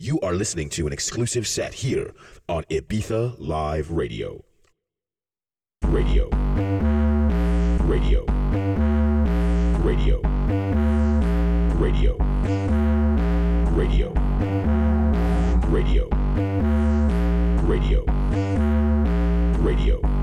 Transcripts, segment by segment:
You are listening to an exclusive set here on Ibiza Live Radio. Radio. Radio. Radio. Radio. Radio. Radio. Radio. Radio.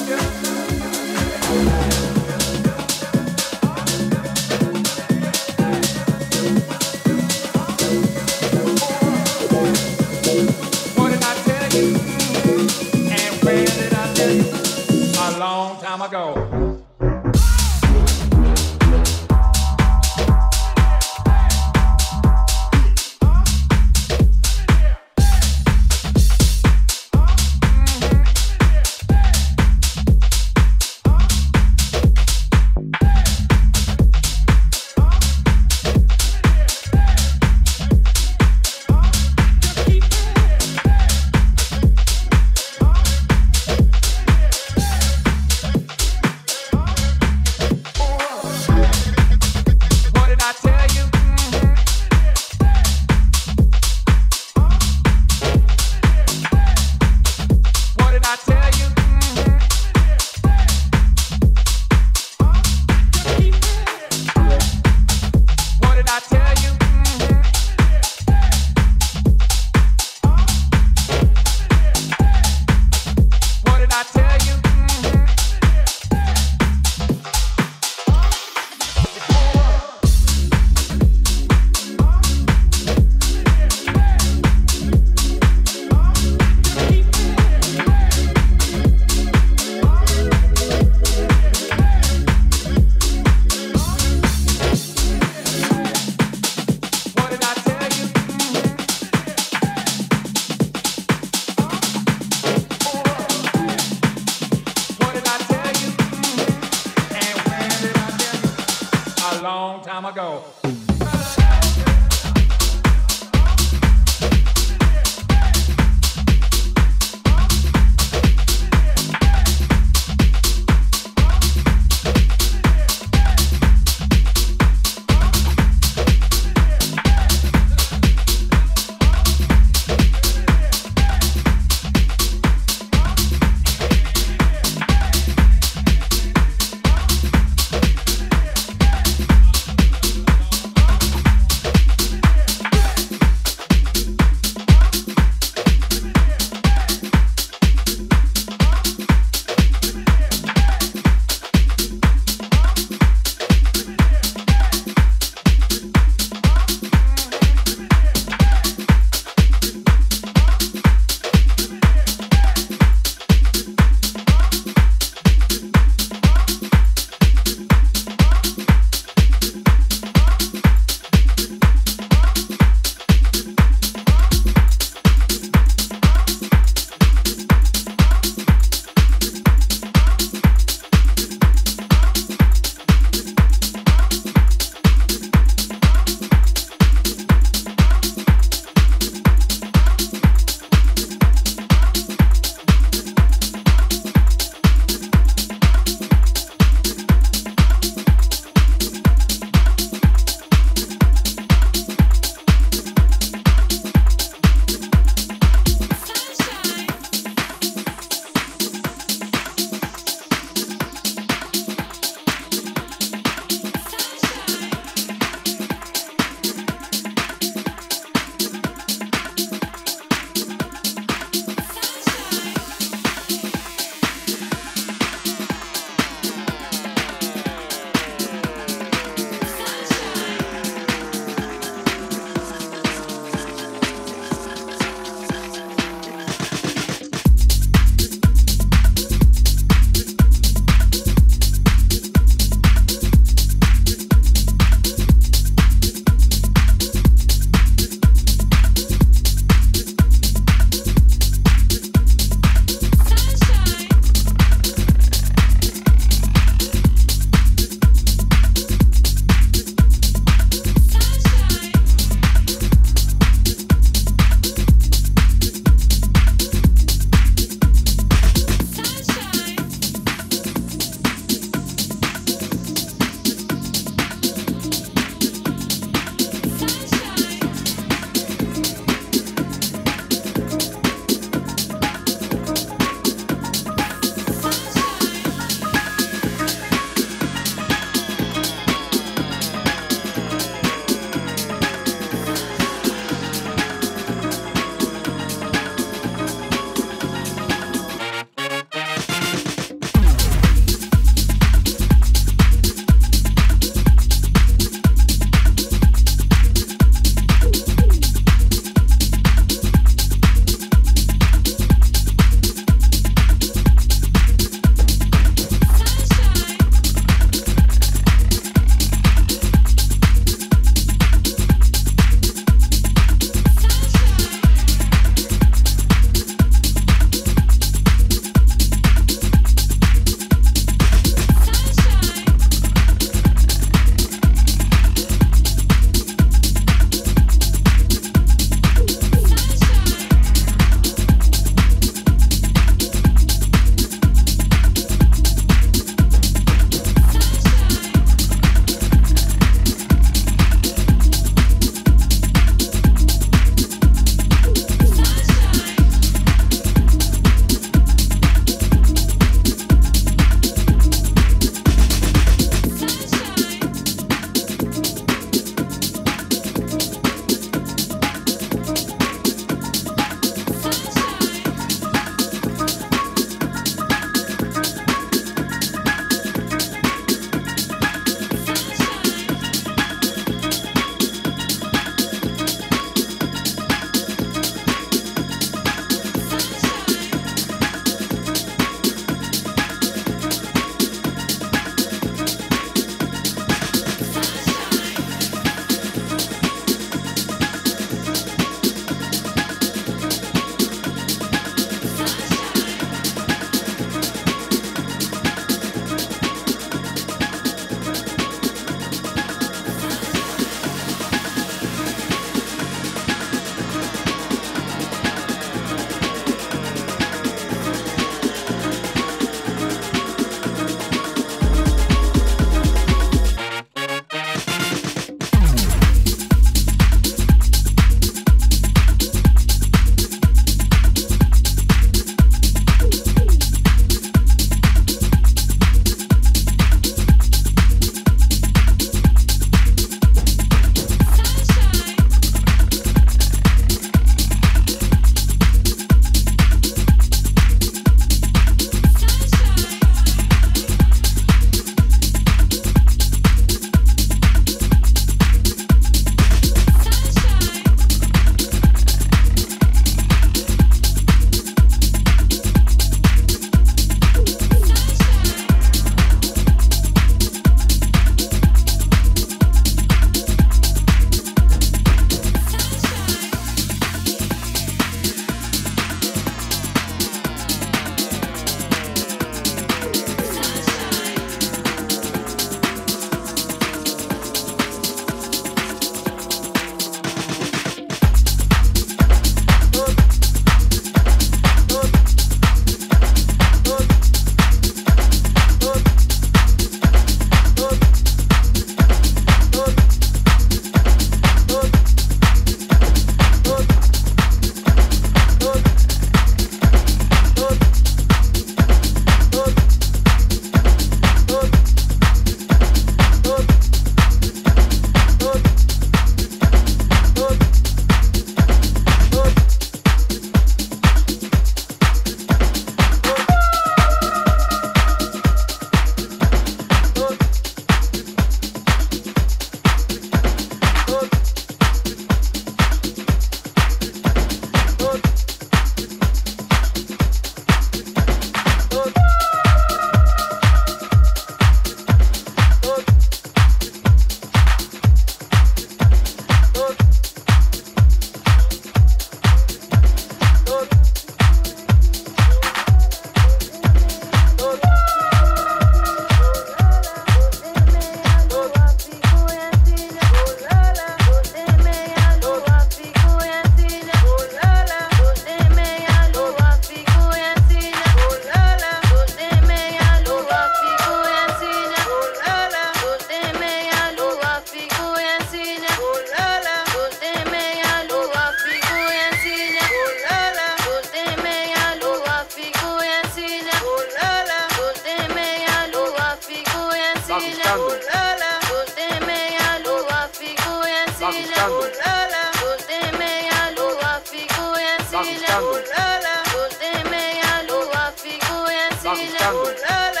Fico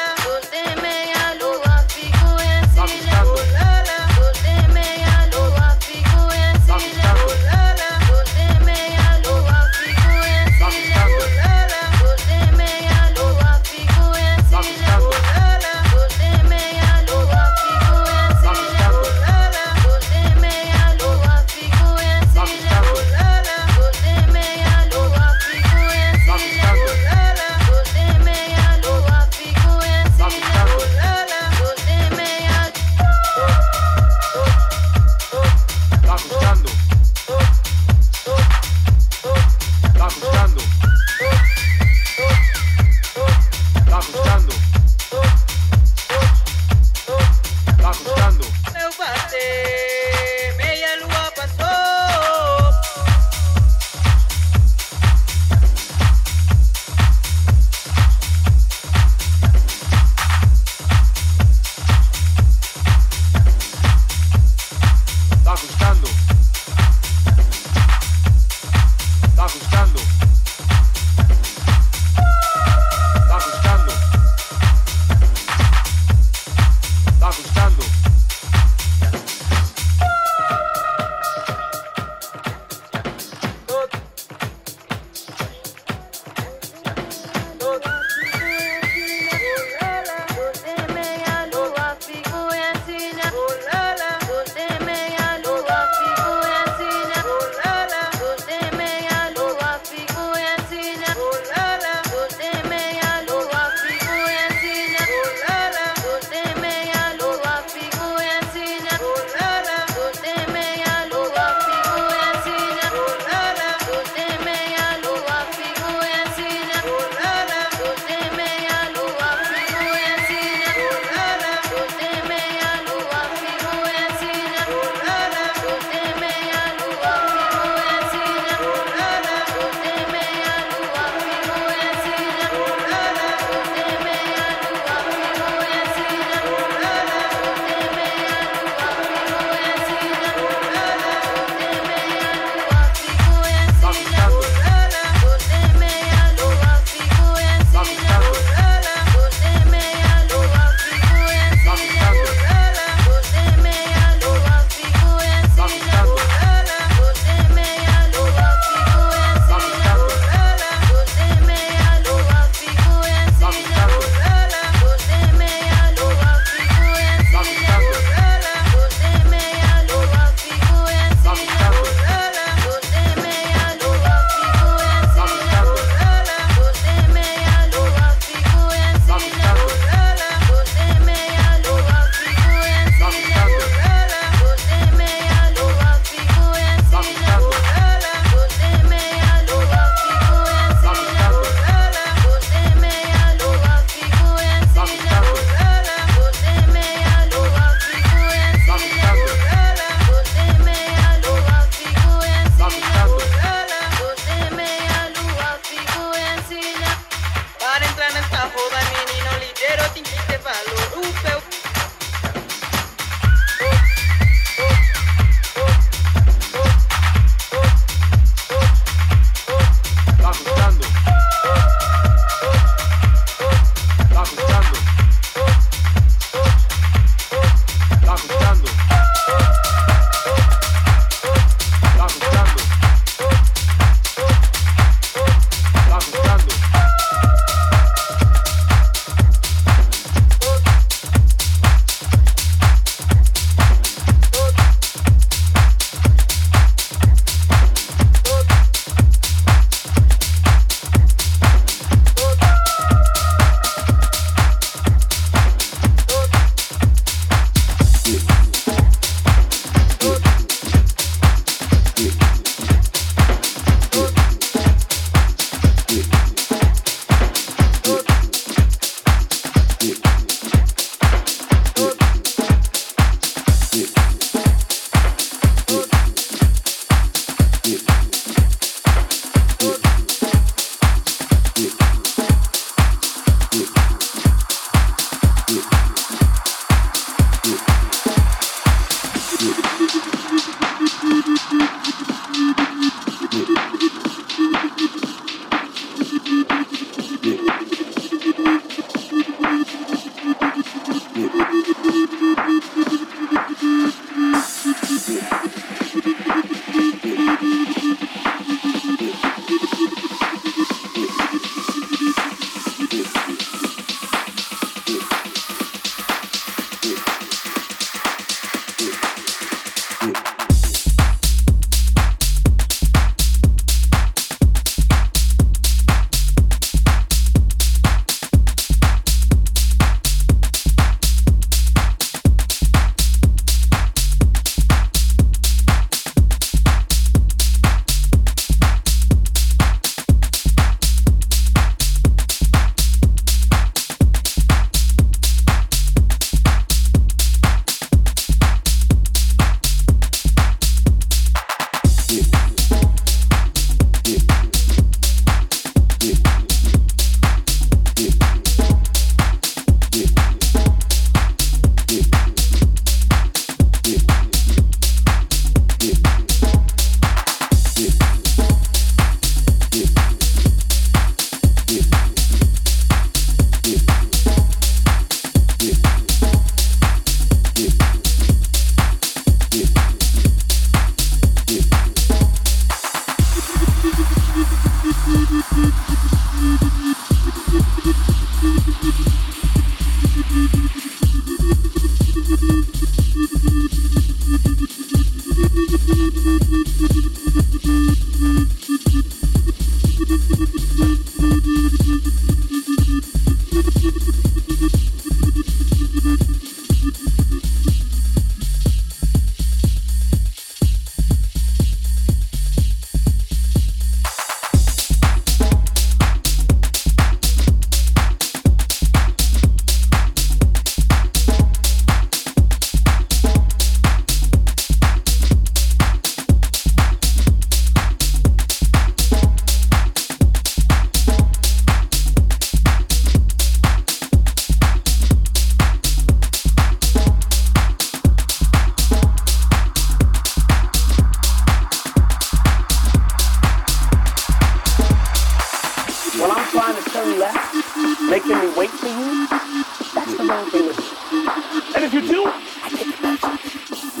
And if you do,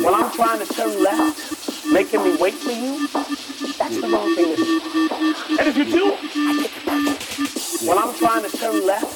when I'm trying to turn left, making me wait for you, that's the wrong thing to do. And if you do, when I'm trying to turn left,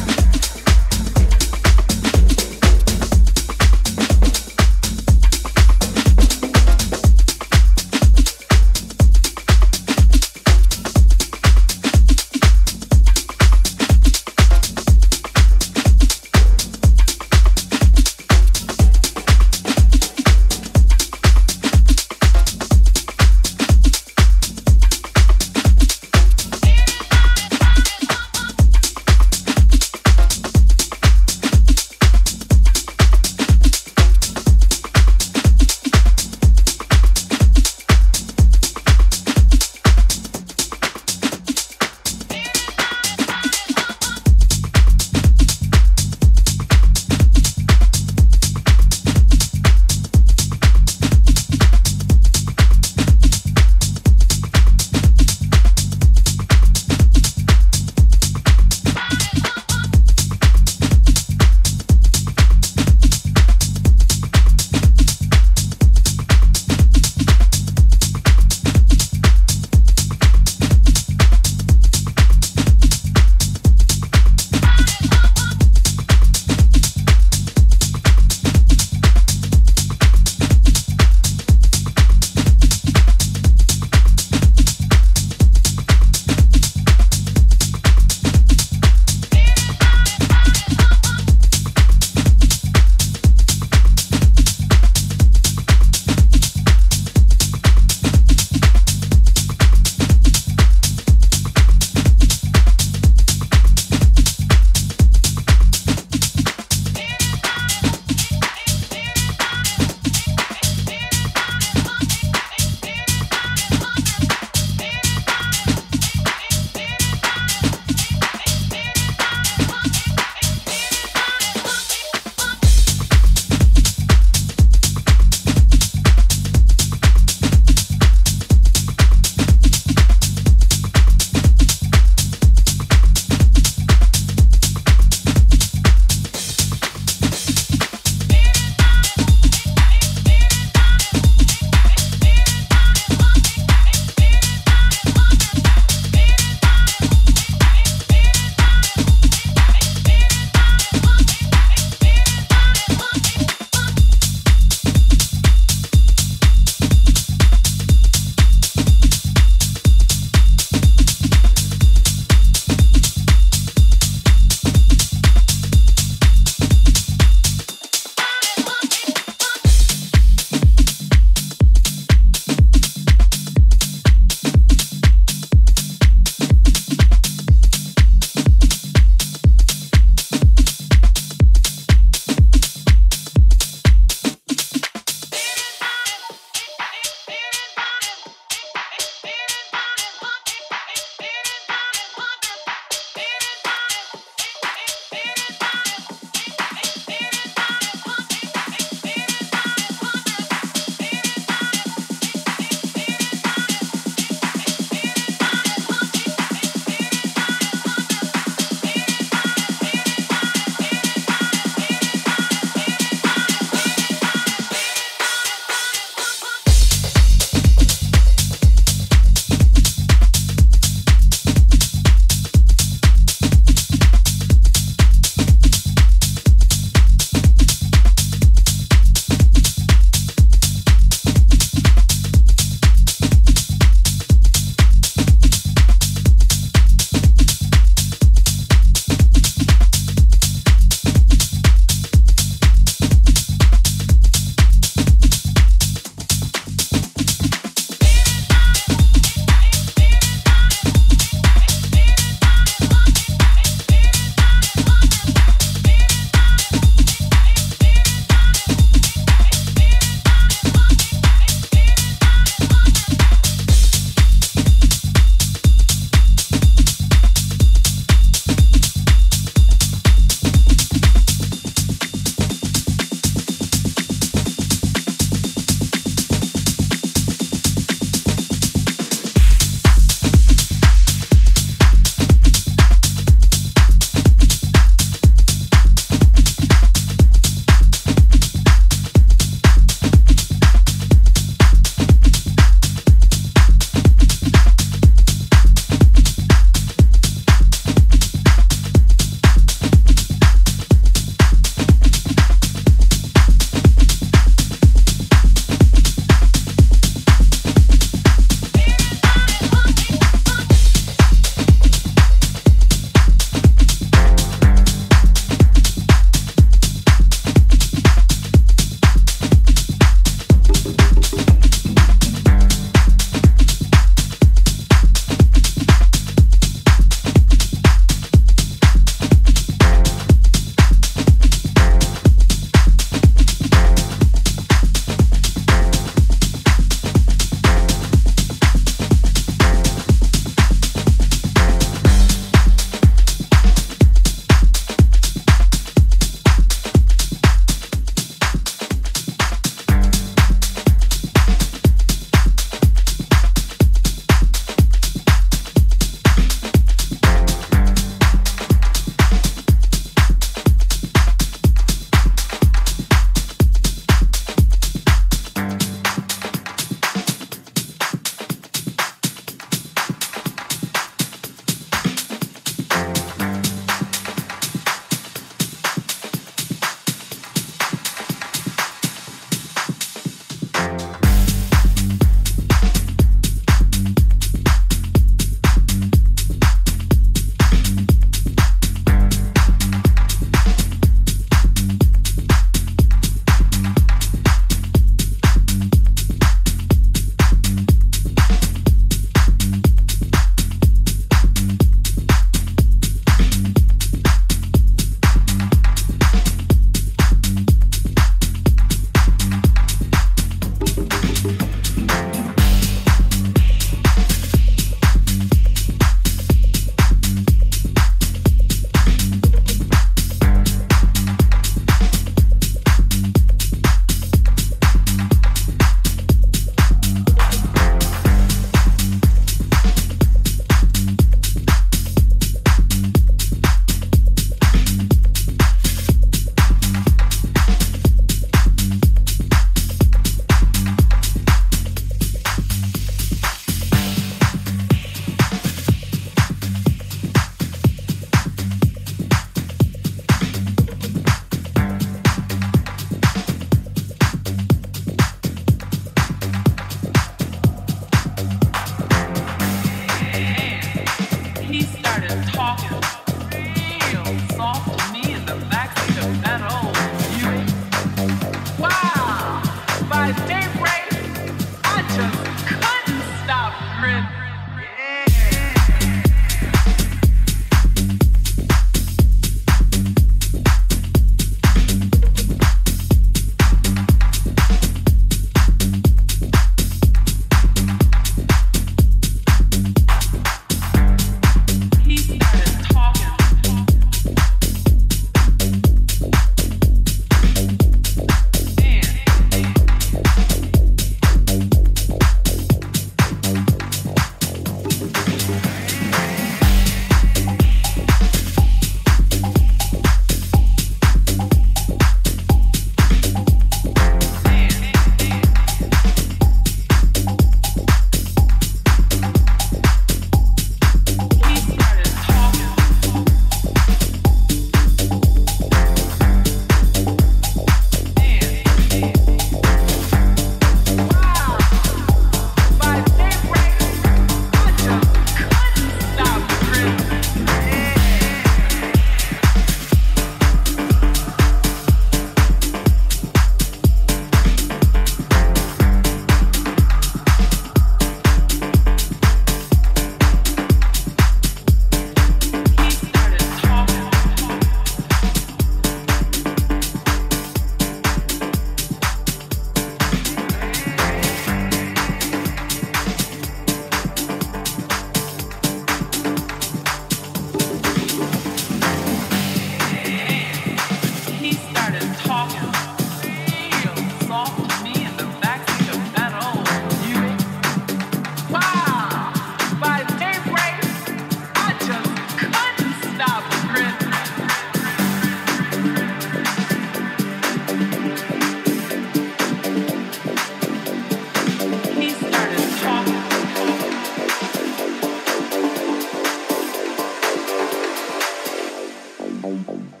Bye.